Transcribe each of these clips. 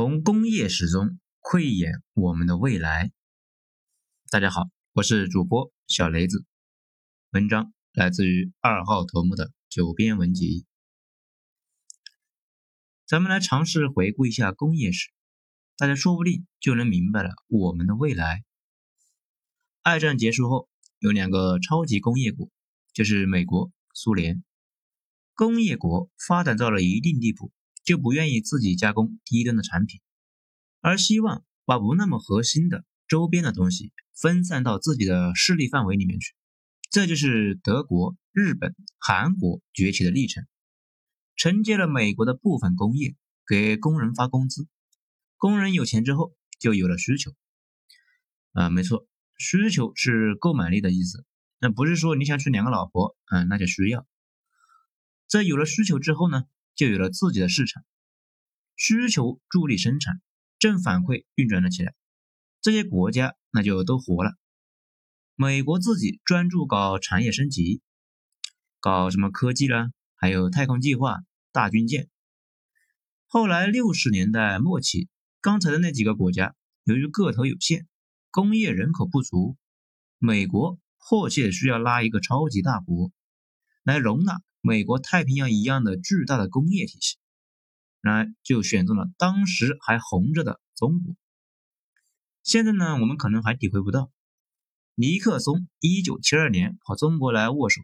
从工业史中窥眼我们的未来。大家好，我是主播小雷子。文章来自于二号头目的九编文集。咱们来尝试回顾一下工业史，大家说不定就能明白了我们的未来。二战结束后，有两个超级工业国，就是美国、苏联。工业国发展到了一定地步。就不愿意自己加工低端的产品，而希望把不那么核心的周边的东西分散到自己的势力范围里面去。这就是德国、日本、韩国崛起的历程。承接了美国的部分工业，给工人发工资，工人有钱之后就有了需求。啊，没错，需求是购买力的意思。那不是说你想娶两个老婆，嗯，那就需要。在有了需求之后呢？就有了自己的市场，需求助力生产，正反馈运转了起来，这些国家那就都活了。美国自己专注搞产业升级，搞什么科技啦，还有太空计划、大军舰。后来六十年代末期，刚才的那几个国家由于个头有限，工业人口不足，美国迫切需要拉一个超级大国来容纳。美国太平洋一样的巨大的工业体系，然而就选中了当时还红着的中国。现在呢，我们可能还体会不到，尼克松一九七二年跑中国来握手，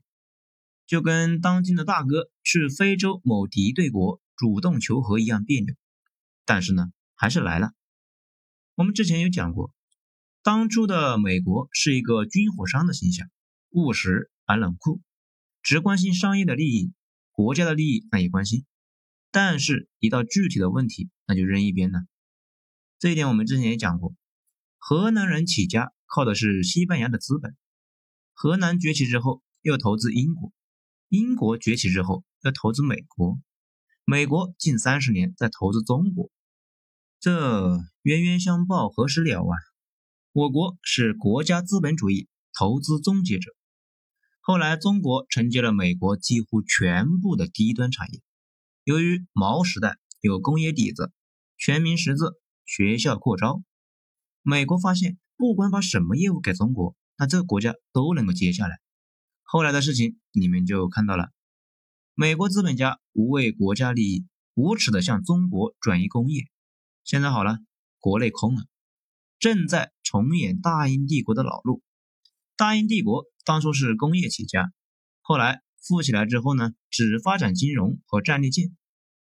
就跟当今的大哥去非洲某敌对国主动求和一样别扭。但是呢，还是来了。我们之前有讲过，当初的美国是一个军火商的形象，务实而冷酷。只关心商业的利益，国家的利益那也关心，但是一到具体的问题，那就扔一边了。这一点我们之前也讲过，河南人起家靠的是西班牙的资本，河南崛起之后又投资英国，英国崛起之后又投资美国，美国近三十年在投资中国，这冤冤相报何时了啊？我国是国家资本主义投资终结者。后来，中国承接了美国几乎全部的低端产业。由于毛时代有工业底子，全民识字，学校扩招，美国发现不管把什么业务给中国，那这个国家都能够接下来。后来的事情你们就看到了，美国资本家无为国家利益，无耻的向中国转移工业。现在好了，国内空了，正在重演大英帝国的老路。大英帝国。当初是工业起家，后来富起来之后呢，只发展金融和战列舰，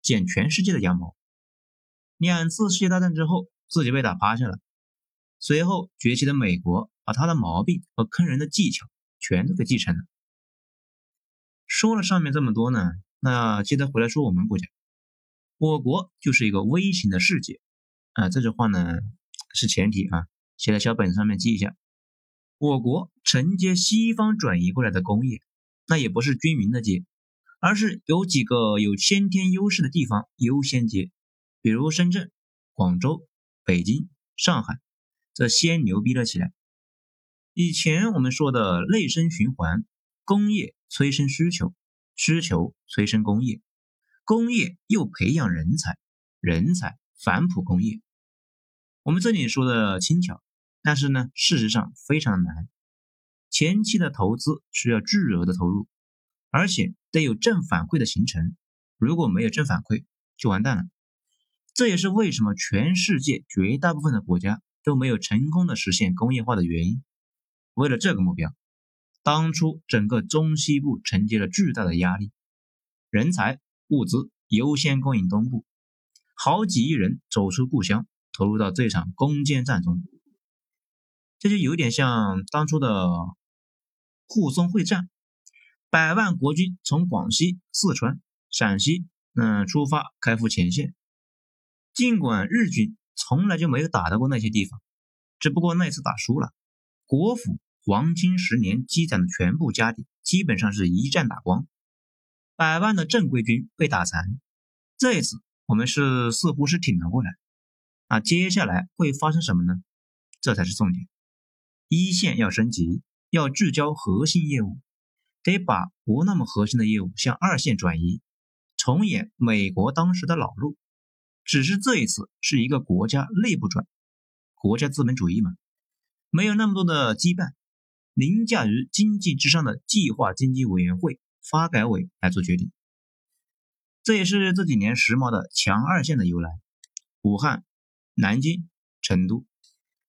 捡全世界的羊毛。两次世界大战之后，自己被打趴下了。随后崛起的美国，把他的毛病和坑人的技巧全都给继承了。说了上面这么多呢，那接着回来说我们国家，我国就是一个微型的世界啊，这句话呢是前提啊，写在小本子上面记一下。我国承接西方转移过来的工业，那也不是均匀的接，而是有几个有先天优势的地方优先接，比如深圳、广州、北京、上海，这先牛逼了起来。以前我们说的内生循环，工业催生需求，需求催生工业，工业又培养人才，人才反哺工业。我们这里说的轻巧。但是呢，事实上非常难。前期的投资需要巨额的投入，而且得有正反馈的形成。如果没有正反馈，就完蛋了。这也是为什么全世界绝大部分的国家都没有成功的实现工业化的原因。为了这个目标，当初整个中西部承接了巨大的压力，人才、物资优先供应东部，好几亿人走出故乡，投入到这场攻坚战中。这就有点像当初的沪淞会战，百万国军从广西、四川、陕西嗯出发开赴前线。尽管日军从来就没有打到过那些地方，只不过那次打输了，国府黄金十年积攒的全部家底基本上是一战打光，百万的正规军被打残。这一次我们是似乎是挺了过来，那接下来会发生什么呢？这才是重点。一线要升级，要聚焦核心业务，得把不那么核心的业务向二线转移，重演美国当时的老路。只是这一次是一个国家内部转，国家资本主义嘛，没有那么多的羁绊，凌驾于经济之上的计划经济委员会发改委来做决定。这也是这几年时髦的强二线的由来。武汉、南京、成都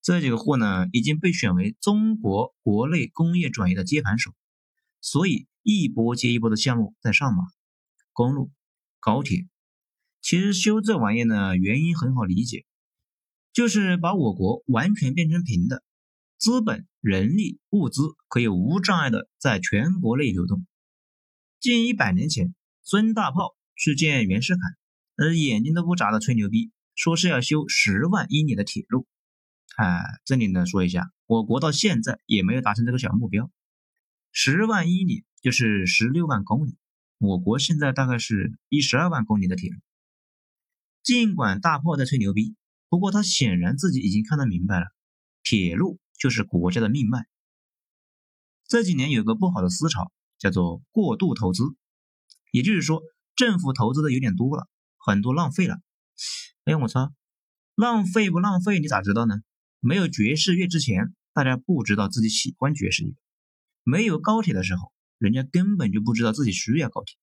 这几个货呢，已经被选为中国国内工业转移的接盘手，所以一波接一波的项目在上马。公路、高铁，其实修这玩意呢，原因很好理解，就是把我国完全变成平的，资本、人力、物资可以无障碍的在全国内流动。近一百年前，孙大炮去见袁世凯，呃，眼睛都不眨的吹牛逼。说是要修十万英里的铁路，哎，这里呢说一下，我国到现在也没有达成这个小目标。十万英里就是十六万公里，我国现在大概是一十二万公里的铁路。尽管大炮在吹牛逼，不过他显然自己已经看得明白了，铁路就是国家的命脉。这几年有个不好的思潮，叫做过度投资，也就是说政府投资的有点多了，很多浪费了。哎，我操，浪费不浪费？你咋知道呢？没有爵士乐之前，大家不知道自己喜欢爵士乐；没有高铁的时候，人家根本就不知道自己需要高铁。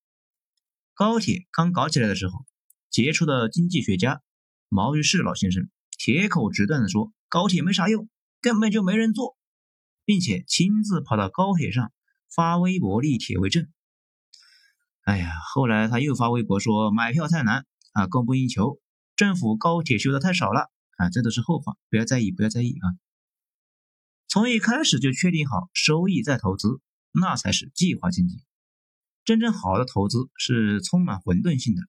高铁刚搞起来的时候，杰出的经济学家毛于轼老先生铁口直断地说：“高铁没啥用，根本就没人坐，并且亲自跑到高铁上发微博立铁为证。”哎呀，后来他又发微博说买票太难啊，供不应求。政府高铁修的太少了啊，这都是后话，不要在意，不要在意啊。从一开始就确定好收益再投资，那才是计划经济。真正好的投资是充满混沌性的，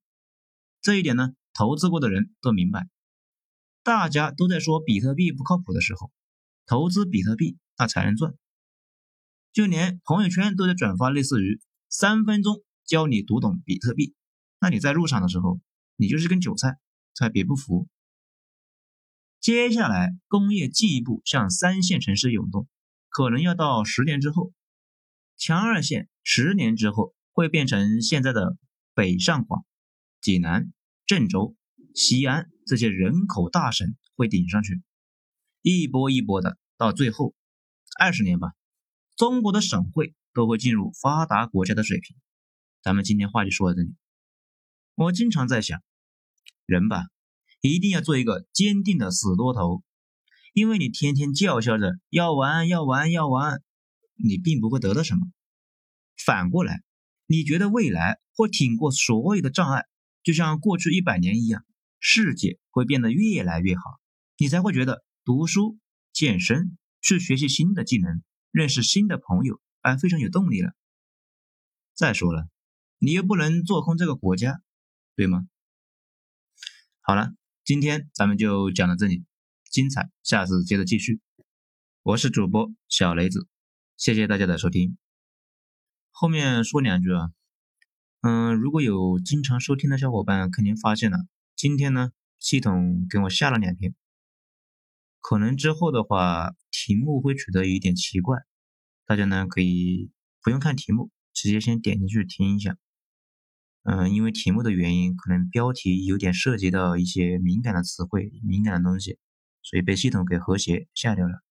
这一点呢，投资过的人都明白。大家都在说比特币不靠谱的时候，投资比特币那才能赚。就连朋友圈都在转发类似于“三分钟教你读懂比特币”，那你在入场的时候，你就是根韭菜。才别不服。接下来，工业进一步向三线城市涌动，可能要到十年之后。强二线十年之后会变成现在的北上广、济南、郑州、西安这些人口大省会顶上去，一波一波的，到最后二十年吧，中国的省会都会进入发达国家的水平。咱们今天话就说到这里。我经常在想。人吧，一定要做一个坚定的死多头，因为你天天叫嚣着要玩要玩要玩，你并不会得到什么。反过来，你觉得未来会挺过所有的障碍，就像过去一百年一样，世界会变得越来越好，你才会觉得读书、健身、去学习新的技能、认识新的朋友，哎，非常有动力了。再说了，你又不能做空这个国家，对吗？好了，今天咱们就讲到这里，精彩，下次接着继续。我是主播小雷子，谢谢大家的收听。后面说两句啊，嗯，如果有经常收听的小伙伴，肯定发现了，今天呢，系统给我下了两篇，可能之后的话，题目会取得有点奇怪，大家呢可以不用看题目，直接先点进去听一下。嗯，因为题目的原因，可能标题有点涉及到一些敏感的词汇、敏感的东西，所以被系统给和谐下掉了。